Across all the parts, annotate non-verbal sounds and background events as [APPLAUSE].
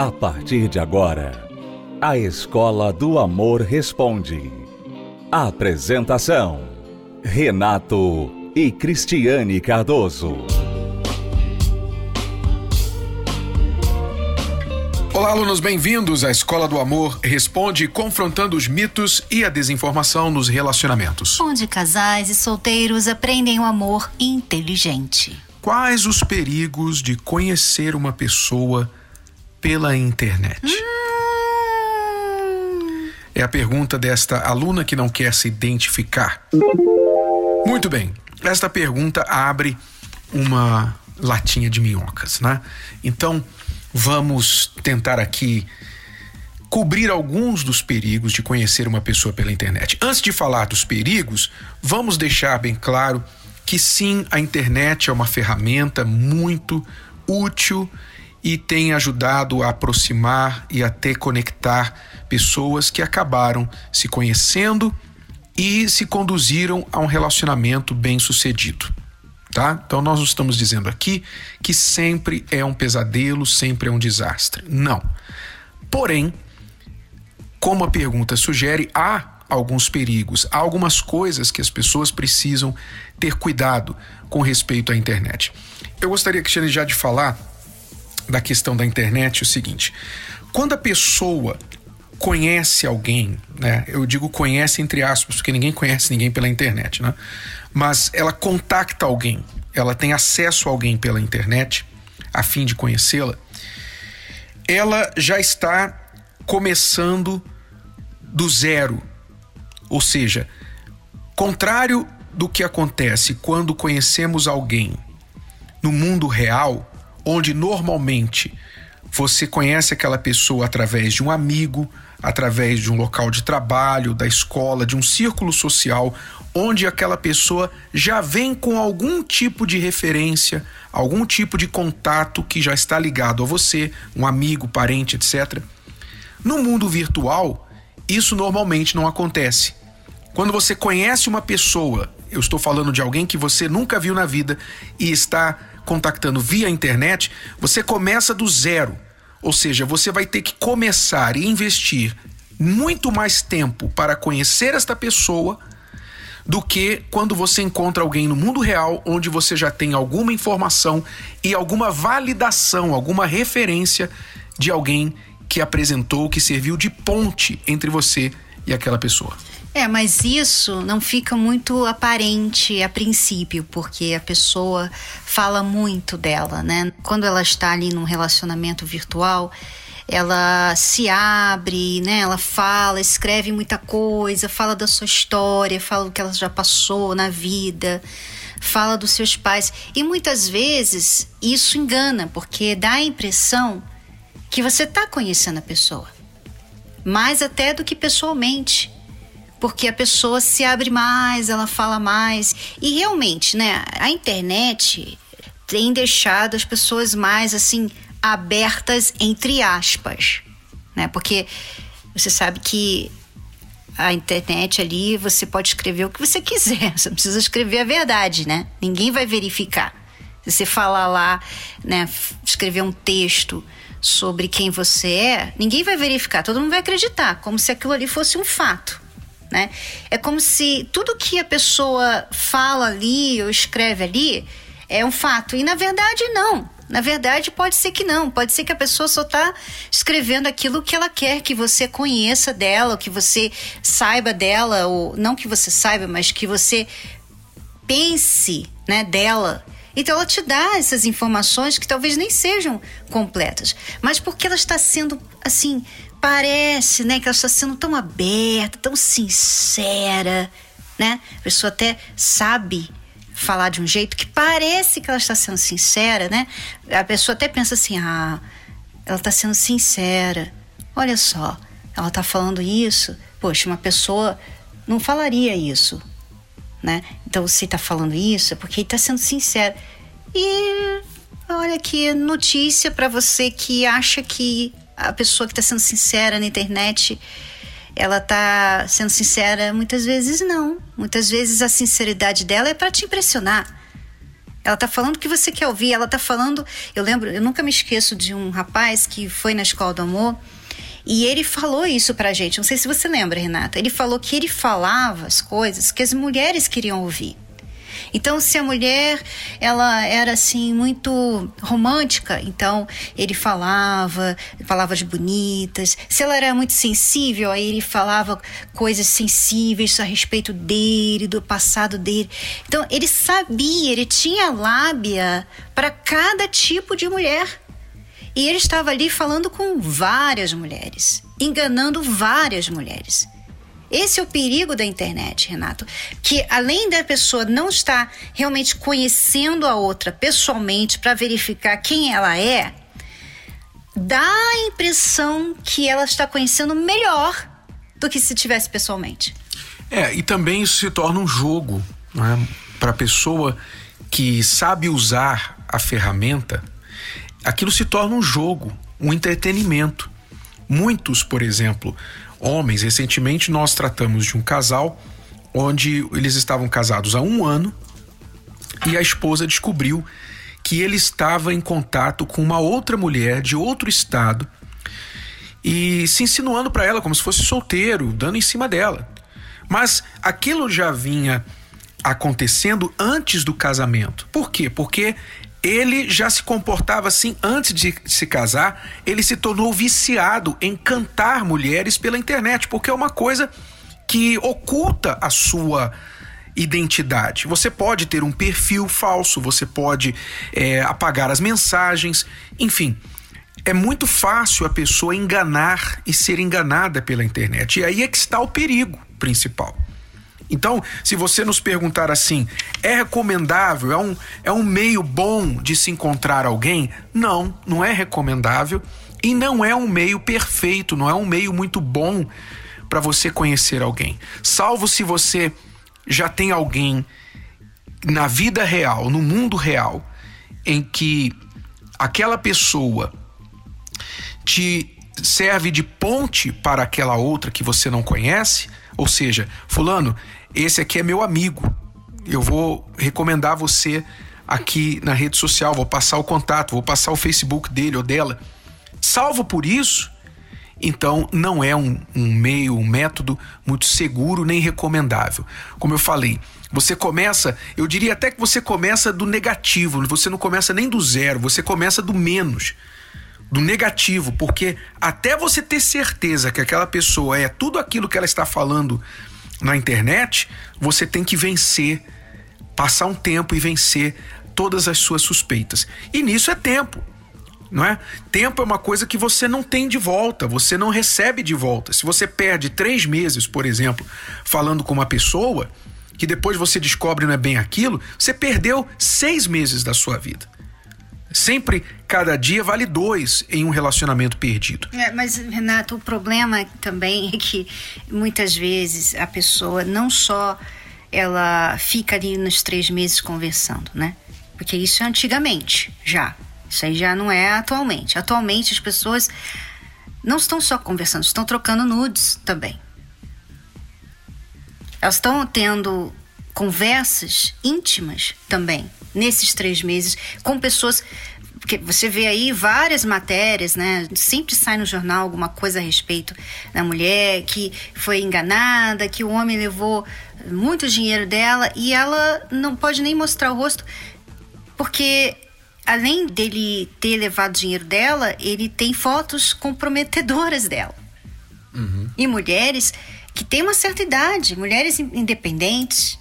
A partir de agora, a Escola do Amor Responde. Apresentação: Renato e Cristiane Cardoso. Olá, alunos, bem-vindos à Escola do Amor Responde, confrontando os mitos e a desinformação nos relacionamentos. Onde casais e solteiros aprendem o amor inteligente. Quais os perigos de conhecer uma pessoa pela internet? Hum, É a pergunta desta aluna que não quer se identificar. Muito bem, esta pergunta abre uma latinha de minhocas, né? Então, vamos tentar aqui cobrir alguns dos perigos de conhecer uma pessoa pela internet. Antes de falar dos perigos, vamos deixar bem claro que sim, a internet é uma ferramenta muito útil e tem ajudado a aproximar e até conectar pessoas que acabaram se conhecendo e se conduziram a um relacionamento bem-sucedido. Tá? Então nós não estamos dizendo aqui que sempre é um pesadelo, sempre é um desastre. Não. Porém, como a pergunta sugere, há alguns perigos, há algumas coisas que as pessoas precisam ter cuidado com respeito à internet. Eu gostaria, Cristiane, já de falar da questão da internet o seguinte: quando a pessoa conhece alguém, né? Eu digo conhece entre aspas, porque ninguém conhece ninguém pela internet, né? Mas ela contacta alguém, ela tem acesso a alguém pela internet, a fim de conhecê-la, ela já está começando do zero. Ou seja, contrário do que acontece quando conhecemos alguém no mundo real, onde normalmente você conhece aquela pessoa através de um amigo, através de um local de trabalho, da escola, de um círculo social, onde aquela pessoa já vem com algum tipo de referência, algum tipo de contato que já está ligado a você, um amigo, parente, etc. No mundo virtual, isso normalmente não acontece. Quando você conhece uma pessoa, eu estou falando de alguém que você nunca viu na vida e está contactando via internet, você começa do zero. Ou seja, você vai ter que começar e investir muito mais tempo para conhecer esta pessoa do que quando você encontra alguém no mundo real onde você já tem alguma informação e alguma validação, alguma referência de alguém que apresentou, que serviu de ponte entre você e aquela pessoa. É, mas isso não fica muito aparente a princípio, porque a pessoa fala muito dela, né? Quando ela está ali num relacionamento virtual, ela se abre, né? Ela fala, escreve muita coisa, fala da sua história, fala do que ela já passou na vida, fala dos seus pais. E muitas vezes isso engana, porque dá a impressão que você está conhecendo a pessoa. Mais até do que pessoalmente porque a pessoa se abre mais, ela fala mais. E realmente, né, a internet tem deixado as pessoas mais assim abertas entre aspas, né? Porque você sabe que a internet ali você pode escrever o que você quiser, [LAUGHS] você não precisa escrever a verdade, né? Ninguém vai verificar. Se você falar lá, né, escrever um texto sobre quem você é, ninguém vai verificar, todo mundo vai acreditar, como se aquilo ali fosse um fato. Né? É como se tudo que a pessoa fala ali ou escreve ali é um fato. E na verdade, não. Na verdade, pode ser que não. Pode ser que a pessoa só está escrevendo aquilo que ela quer que você conheça dela, que você saiba dela, ou não que você saiba, mas que você pense né, dela. Então ela te dá essas informações que talvez nem sejam completas, mas porque ela está sendo assim parece, né, que ela está sendo tão aberta, tão sincera, né? A pessoa até sabe falar de um jeito que parece que ela está sendo sincera, né? A pessoa até pensa assim: "Ah, ela está sendo sincera. Olha só, ela está falando isso. Poxa, uma pessoa não falaria isso, né? Então você está falando isso é porque está sendo sincera. E olha que notícia para você que acha que a pessoa que está sendo sincera na internet, ela está sendo sincera muitas vezes não. Muitas vezes a sinceridade dela é para te impressionar. Ela tá falando o que você quer ouvir. Ela tá falando. Eu lembro, eu nunca me esqueço de um rapaz que foi na escola do amor e ele falou isso pra gente. Não sei se você lembra, Renata. Ele falou que ele falava as coisas que as mulheres queriam ouvir. Então, se a mulher ela era assim muito romântica, então ele falava palavras bonitas. Se ela era muito sensível, aí ele falava coisas sensíveis a respeito dele, do passado dele. Então, ele sabia, ele tinha lábia para cada tipo de mulher. E ele estava ali falando com várias mulheres, enganando várias mulheres. Esse é o perigo da internet, Renato. Que além da pessoa não estar realmente conhecendo a outra pessoalmente para verificar quem ela é, dá a impressão que ela está conhecendo melhor do que se tivesse pessoalmente. É, e também isso se torna um jogo né? para a pessoa que sabe usar a ferramenta. Aquilo se torna um jogo, um entretenimento. Muitos, por exemplo, homens. Recentemente nós tratamos de um casal onde eles estavam casados há um ano e a esposa descobriu que ele estava em contato com uma outra mulher de outro estado e se insinuando para ela como se fosse solteiro, dando em cima dela. Mas aquilo já vinha acontecendo antes do casamento. Por quê? Porque ele já se comportava assim antes de se casar, ele se tornou viciado em cantar mulheres pela internet, porque é uma coisa que oculta a sua identidade. Você pode ter um perfil falso, você pode é, apagar as mensagens, enfim. É muito fácil a pessoa enganar e ser enganada pela internet. E aí é que está o perigo principal. Então, se você nos perguntar assim, é recomendável, é um, é um meio bom de se encontrar alguém? Não, não é recomendável e não é um meio perfeito, não é um meio muito bom para você conhecer alguém. Salvo se você já tem alguém na vida real, no mundo real, em que aquela pessoa te serve de ponte para aquela outra que você não conhece, ou seja, fulano, esse aqui é meu amigo. Eu vou recomendar você aqui na rede social, vou passar o contato, vou passar o Facebook dele ou dela. Salvo por isso, então não é um, um, meio, um método muito seguro nem recomendável. Como eu falei, você começa, eu diria até que você começa do negativo, você não começa nem do zero, você começa do menos, do negativo, porque até você ter certeza que aquela pessoa é tudo aquilo que ela está falando na internet, você tem que vencer, passar um tempo e vencer todas as suas suspeitas. E nisso é tempo. Não é? Tempo é uma coisa que você não tem de volta, você não recebe de volta. Se você perde três meses, por exemplo, falando com uma pessoa, que depois você descobre não é bem aquilo, você perdeu seis meses da sua vida. Sempre cada dia vale dois em um relacionamento perdido. É, mas, Renato, o problema também é que muitas vezes a pessoa não só ela fica ali nos três meses conversando, né? Porque isso é antigamente, já. Isso aí já não é atualmente. Atualmente as pessoas não estão só conversando, estão trocando nudes também. Elas estão tendo conversas íntimas também nesses três meses com pessoas porque você vê aí várias matérias, né? Sempre sai no jornal alguma coisa a respeito da mulher que foi enganada, que o homem levou muito dinheiro dela e ela não pode nem mostrar o rosto, porque além dele ter levado dinheiro dela, ele tem fotos comprometedoras dela. Uhum. E mulheres que têm uma certa idade, mulheres independentes,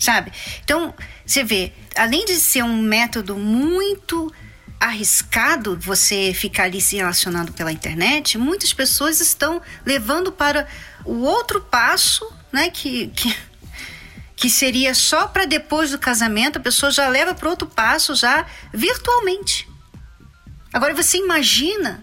sabe? Então, você vê, além de ser um método muito arriscado você ficar ali se relacionando pela internet, muitas pessoas estão levando para o outro passo, né, que, que, que seria só para depois do casamento, a pessoa já leva para outro passo já virtualmente. Agora você imagina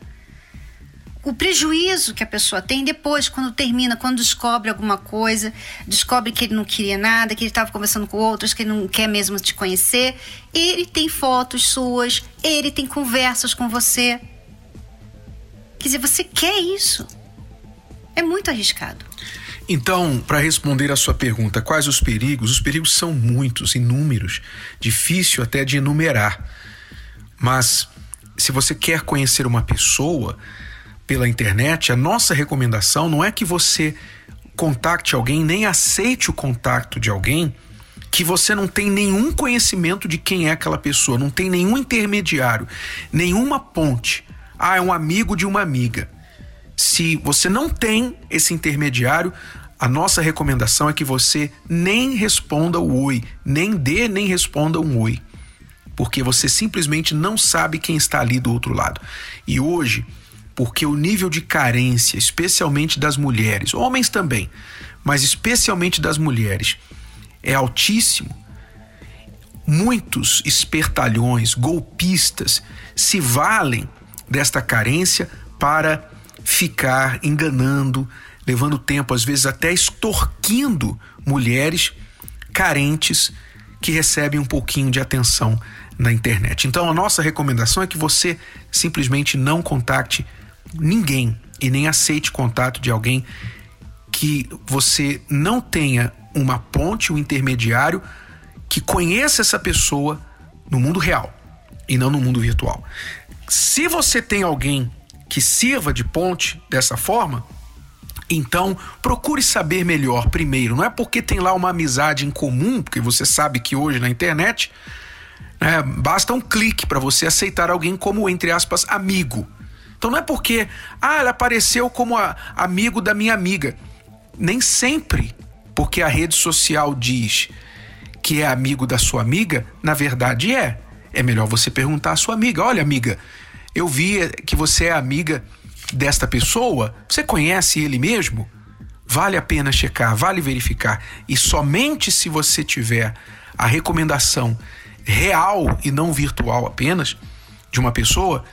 o prejuízo que a pessoa tem depois, quando termina, quando descobre alguma coisa, descobre que ele não queria nada, que ele estava conversando com outros, que ele não quer mesmo te conhecer. Ele tem fotos suas, ele tem conversas com você. Quer dizer, você quer isso? É muito arriscado. Então, para responder a sua pergunta, quais os perigos? Os perigos são muitos, inúmeros, difícil até de enumerar. Mas se você quer conhecer uma pessoa pela internet, a nossa recomendação não é que você contacte alguém, nem aceite o contato de alguém que você não tem nenhum conhecimento de quem é aquela pessoa, não tem nenhum intermediário, nenhuma ponte. Ah, é um amigo de uma amiga. Se você não tem esse intermediário, a nossa recomendação é que você nem responda o oi, nem dê nem responda um oi, porque você simplesmente não sabe quem está ali do outro lado. E hoje, porque o nível de carência, especialmente das mulheres, homens também, mas especialmente das mulheres, é altíssimo. Muitos espertalhões, golpistas, se valem desta carência para ficar enganando, levando tempo, às vezes até extorquindo mulheres carentes que recebem um pouquinho de atenção na internet. Então a nossa recomendação é que você simplesmente não contacte ninguém e nem aceite contato de alguém que você não tenha uma ponte, um intermediário que conheça essa pessoa no mundo real e não no mundo virtual. Se você tem alguém que sirva de ponte dessa forma, então procure saber melhor primeiro. Não é porque tem lá uma amizade em comum, porque você sabe que hoje na internet né, basta um clique para você aceitar alguém como, entre aspas, amigo. Então não é porque, ah, ela apareceu como a, amigo da minha amiga. Nem sempre, porque a rede social diz que é amigo da sua amiga, na verdade é. É melhor você perguntar à sua amiga: olha, amiga, eu vi que você é amiga desta pessoa, você conhece ele mesmo? Vale a pena checar, vale verificar. E somente se você tiver a recomendação real e não virtual apenas de uma pessoa,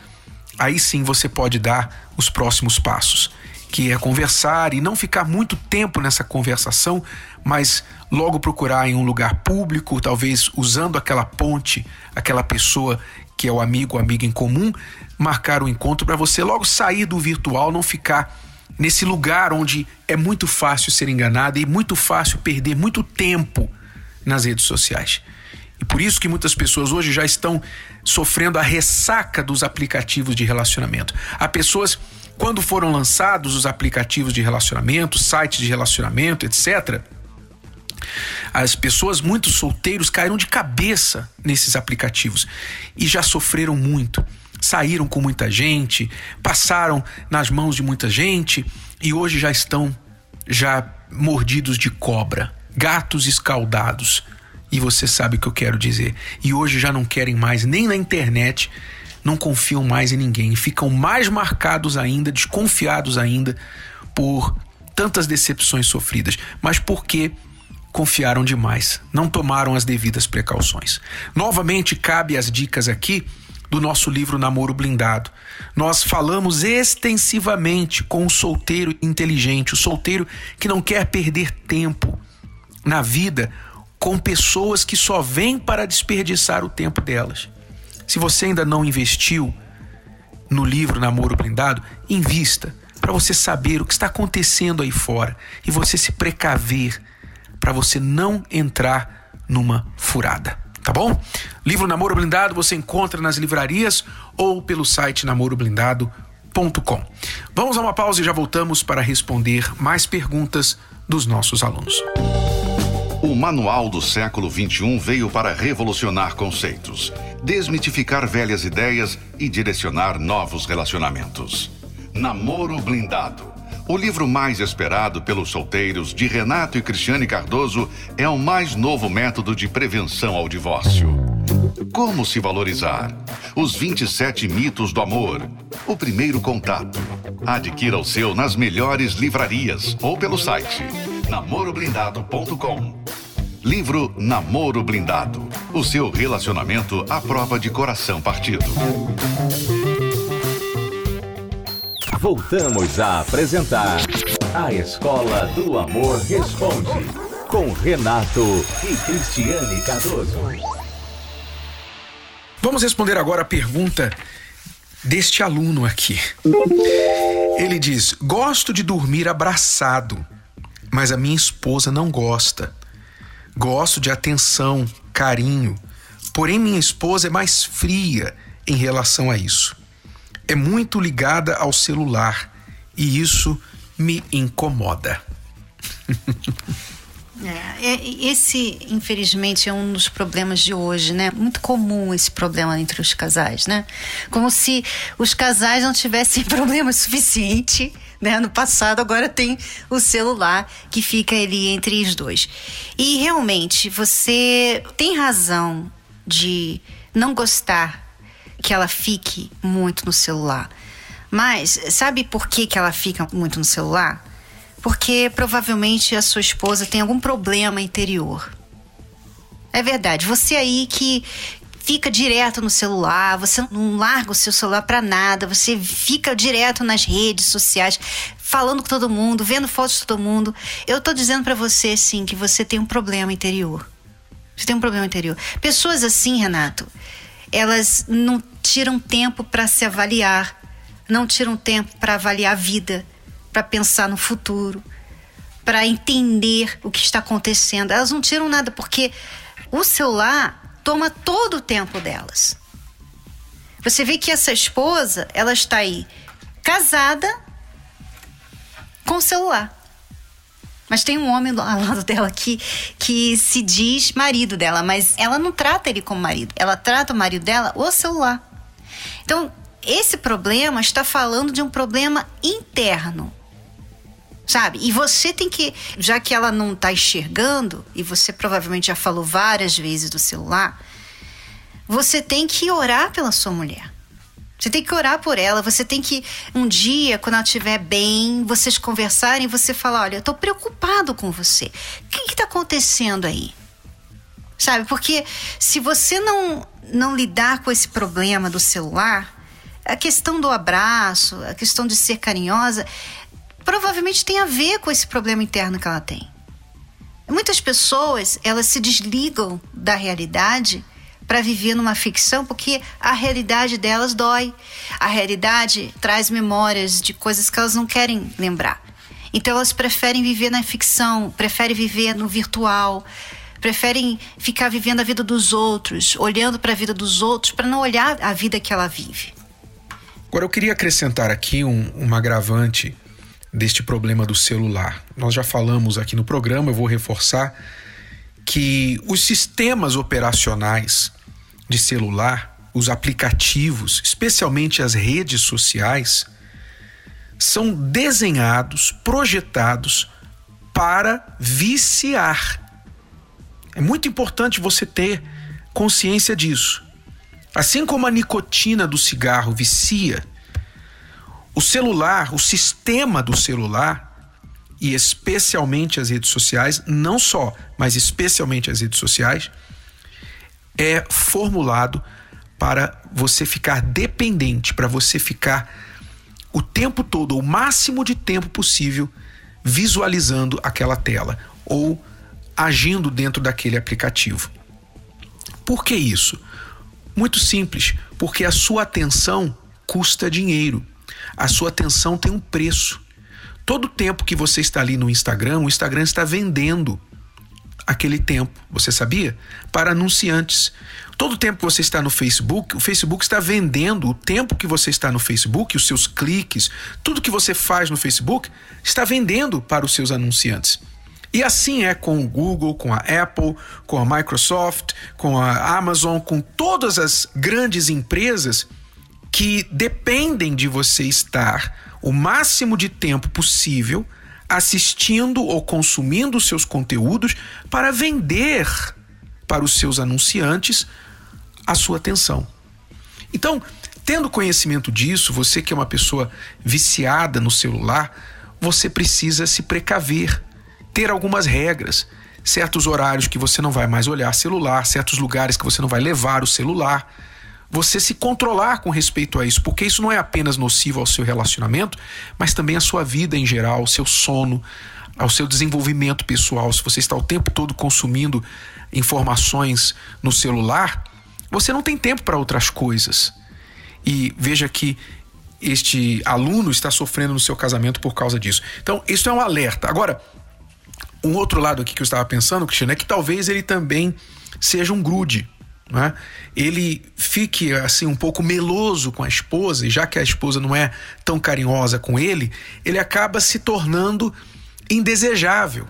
aí sim você pode dar os próximos passos, que é conversar e não ficar muito tempo nessa conversação, mas logo procurar em um lugar público, talvez usando aquela ponte, aquela pessoa que é o amigo ou amiga em comum, marcar um encontro para você logo sair do virtual, não ficar nesse lugar onde é muito fácil ser enganado e muito fácil perder muito tempo nas redes sociais. E por isso que muitas pessoas hoje já estão sofrendo a ressaca dos aplicativos de relacionamento. Há pessoas, quando foram lançados os aplicativos de relacionamento, sites de relacionamento, etc., as pessoas, muitos solteiros, caíram de cabeça nesses aplicativos e já sofreram muito. Saíram com muita gente, passaram nas mãos de muita gente e hoje já estão já mordidos de cobra, gatos escaldados. E você sabe o que eu quero dizer. E hoje já não querem mais nem na internet, não confiam mais em ninguém, ficam mais marcados ainda, desconfiados ainda por tantas decepções sofridas, mas porque confiaram demais, não tomaram as devidas precauções. Novamente, cabe as dicas aqui do nosso livro Namoro Blindado. Nós falamos extensivamente com o solteiro inteligente, o solteiro que não quer perder tempo na vida com pessoas que só vêm para desperdiçar o tempo delas. Se você ainda não investiu no livro Namoro Blindado, invista para você saber o que está acontecendo aí fora e você se precaver para você não entrar numa furada, tá bom? Livro Namoro Blindado você encontra nas livrarias ou pelo site namoroblindado.com. Vamos a uma pausa e já voltamos para responder mais perguntas dos nossos alunos. O Manual do Século XXI veio para revolucionar conceitos, desmitificar velhas ideias e direcionar novos relacionamentos. Namoro Blindado o livro mais esperado pelos solteiros de Renato e Cristiane Cardoso é o mais novo método de prevenção ao divórcio. Como se valorizar? Os 27 mitos do amor. O primeiro contato. Adquira o seu nas melhores livrarias ou pelo site namoroblindado.com. Livro Namoro Blindado. O seu relacionamento à prova de coração partido. Voltamos a apresentar A Escola do Amor Responde, com Renato e Cristiane Cardoso. Vamos responder agora a pergunta deste aluno aqui. Ele diz: Gosto de dormir abraçado, mas a minha esposa não gosta. Gosto de atenção, carinho, porém minha esposa é mais fria em relação a isso. É muito ligada ao celular e isso me incomoda. [LAUGHS] É, esse, infelizmente, é um dos problemas de hoje, né? Muito comum esse problema entre os casais, né? Como se os casais não tivessem [LAUGHS] problema suficiente, né? No passado, agora tem o celular que fica ali entre os dois. E realmente, você tem razão de não gostar que ela fique muito no celular. Mas sabe por que, que ela fica muito no celular? porque provavelmente a sua esposa tem algum problema interior. É verdade. Você aí que fica direto no celular, você não larga o seu celular para nada, você fica direto nas redes sociais, falando com todo mundo, vendo fotos de todo mundo. Eu tô dizendo para você sim que você tem um problema interior. Você tem um problema interior. Pessoas assim, Renato, elas não tiram tempo para se avaliar, não tiram tempo para avaliar a vida para pensar no futuro, para entender o que está acontecendo. Elas não tiram nada porque o celular toma todo o tempo delas. Você vê que essa esposa, ela está aí casada com o celular. Mas tem um homem ao lado dela que, que se diz marido dela, mas ela não trata ele como marido. Ela trata o marido dela o celular. Então, esse problema está falando de um problema interno sabe? E você tem que, já que ela não está enxergando, e você provavelmente já falou várias vezes do celular, você tem que orar pela sua mulher. Você tem que orar por ela, você tem que, um dia, quando ela estiver bem, vocês conversarem, você falar: olha, eu estou preocupado com você. O que está acontecendo aí? Sabe? Porque se você não, não lidar com esse problema do celular, a questão do abraço, a questão de ser carinhosa, provavelmente tem a ver com esse problema interno que ela tem. Muitas pessoas, elas se desligam da realidade para viver numa ficção porque a realidade delas dói. A realidade traz memórias de coisas que elas não querem lembrar. Então elas preferem viver na ficção, preferem viver no virtual, preferem ficar vivendo a vida dos outros, olhando para a vida dos outros para não olhar a vida que ela vive. Agora eu queria acrescentar aqui um, um agravante deste problema do celular. Nós já falamos aqui no programa, eu vou reforçar que os sistemas operacionais de celular, os aplicativos, especialmente as redes sociais, são desenhados, projetados para viciar. É muito importante você ter consciência disso. Assim como a nicotina do cigarro vicia, o celular, o sistema do celular, e especialmente as redes sociais, não só, mas especialmente as redes sociais, é formulado para você ficar dependente, para você ficar o tempo todo, o máximo de tempo possível, visualizando aquela tela ou agindo dentro daquele aplicativo. Por que isso? Muito simples, porque a sua atenção custa dinheiro a sua atenção tem um preço. Todo tempo que você está ali no Instagram, o Instagram está vendendo aquele tempo, você sabia? Para anunciantes. Todo tempo que você está no Facebook, o Facebook está vendendo o tempo que você está no Facebook, os seus cliques, tudo que você faz no Facebook, está vendendo para os seus anunciantes. E assim é com o Google, com a Apple, com a Microsoft, com a Amazon, com todas as grandes empresas que dependem de você estar o máximo de tempo possível assistindo ou consumindo seus conteúdos para vender para os seus anunciantes a sua atenção. Então, tendo conhecimento disso, você que é uma pessoa viciada no celular, você precisa se precaver, ter algumas regras, certos horários que você não vai mais olhar celular, certos lugares que você não vai levar o celular você se controlar com respeito a isso, porque isso não é apenas nocivo ao seu relacionamento, mas também à sua vida em geral, ao seu sono, ao seu desenvolvimento pessoal. Se você está o tempo todo consumindo informações no celular, você não tem tempo para outras coisas. E veja que este aluno está sofrendo no seu casamento por causa disso. Então, isso é um alerta. Agora, Um outro lado aqui que eu estava pensando, Cristiano, é que talvez ele também seja um grude. Né? Ele fique assim um pouco meloso com a esposa, e já que a esposa não é tão carinhosa com ele, ele acaba se tornando indesejável.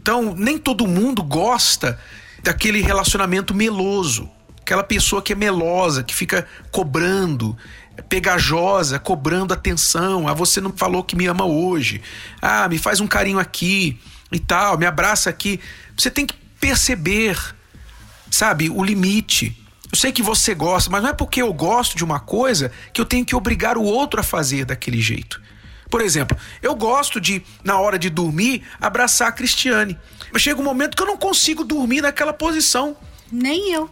Então, nem todo mundo gosta daquele relacionamento meloso, aquela pessoa que é melosa, que fica cobrando, pegajosa, cobrando atenção. Ah, você não falou que me ama hoje. Ah, me faz um carinho aqui e tal, me abraça aqui. Você tem que perceber, sabe, o limite. Eu sei que você gosta, mas não é porque eu gosto de uma coisa que eu tenho que obrigar o outro a fazer daquele jeito. Por exemplo, eu gosto de, na hora de dormir, abraçar a Cristiane. Mas chega um momento que eu não consigo dormir naquela posição. Nem eu.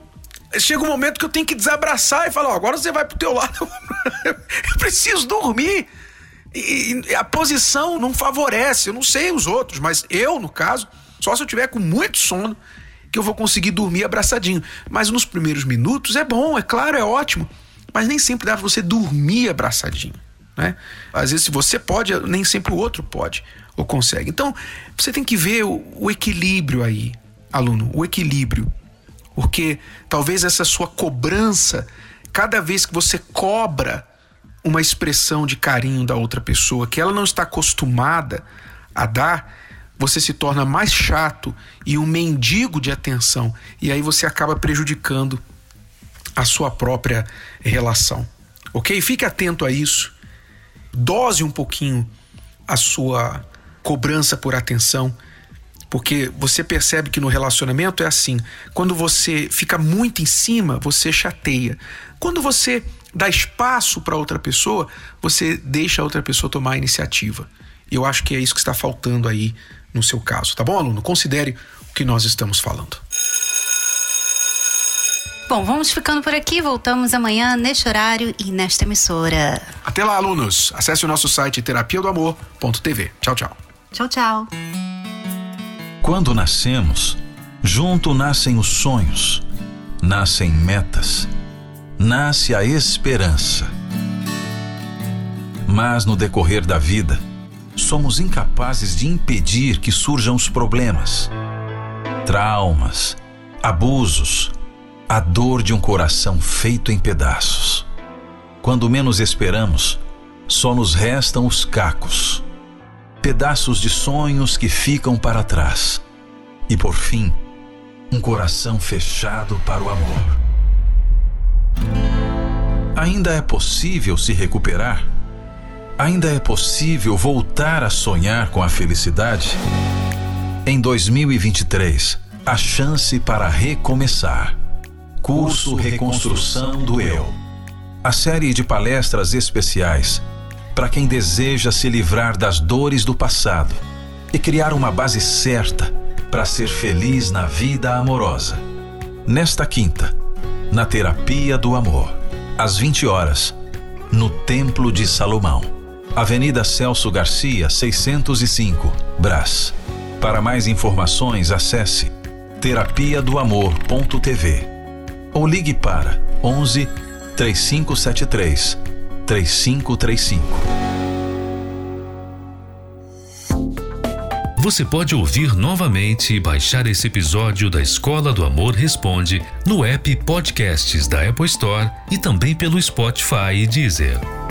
Chega um momento que eu tenho que desabraçar e falar: oh, agora você vai pro teu lado. [LAUGHS] eu preciso dormir. E, e a posição não favorece. Eu não sei os outros, mas eu, no caso, só se eu tiver com muito sono que eu vou conseguir dormir abraçadinho. Mas nos primeiros minutos é bom, é claro, é ótimo. Mas nem sempre dá pra você dormir abraçadinho. Né? Às vezes, se você pode, nem sempre o outro pode ou consegue. Então, você tem que ver o, o equilíbrio aí, aluno, o equilíbrio. Porque talvez essa sua cobrança, cada vez que você cobra uma expressão de carinho da outra pessoa que ela não está acostumada a dar, você se torna mais chato e um mendigo de atenção. E aí você acaba prejudicando a sua própria relação. Ok? Fique atento a isso. Dose um pouquinho a sua cobrança por atenção, porque você percebe que no relacionamento é assim: quando você fica muito em cima, você chateia. Quando você dá espaço para outra pessoa, você deixa a outra pessoa tomar a iniciativa. Eu acho que é isso que está faltando aí no seu caso, tá bom, aluno? Considere o que nós estamos falando. Bom, vamos ficando por aqui. Voltamos amanhã neste horário e nesta emissora. Até lá, alunos. Acesse o nosso site terapia do amor.tv. Tchau, tchau. Tchau, tchau. Quando nascemos, junto nascem os sonhos, nascem metas, nasce a esperança. Mas no decorrer da vida, somos incapazes de impedir que surjam os problemas, traumas, abusos, a dor de um coração feito em pedaços. Quando menos esperamos, só nos restam os cacos pedaços de sonhos que ficam para trás. E por fim, um coração fechado para o amor. Ainda é possível se recuperar? Ainda é possível voltar a sonhar com a felicidade? Em 2023, a chance para recomeçar. Curso Reconstrução do Eu. A série de palestras especiais para quem deseja se livrar das dores do passado e criar uma base certa para ser feliz na vida amorosa. Nesta quinta, na Terapia do Amor, às 20 horas, no Templo de Salomão, Avenida Celso Garcia, 605, Brás. Para mais informações, acesse terapia do amor.tv ou ligue para 11 3573 3535. Você pode ouvir novamente e baixar esse episódio da Escola do Amor Responde no app Podcasts da Apple Store e também pelo Spotify e Deezer.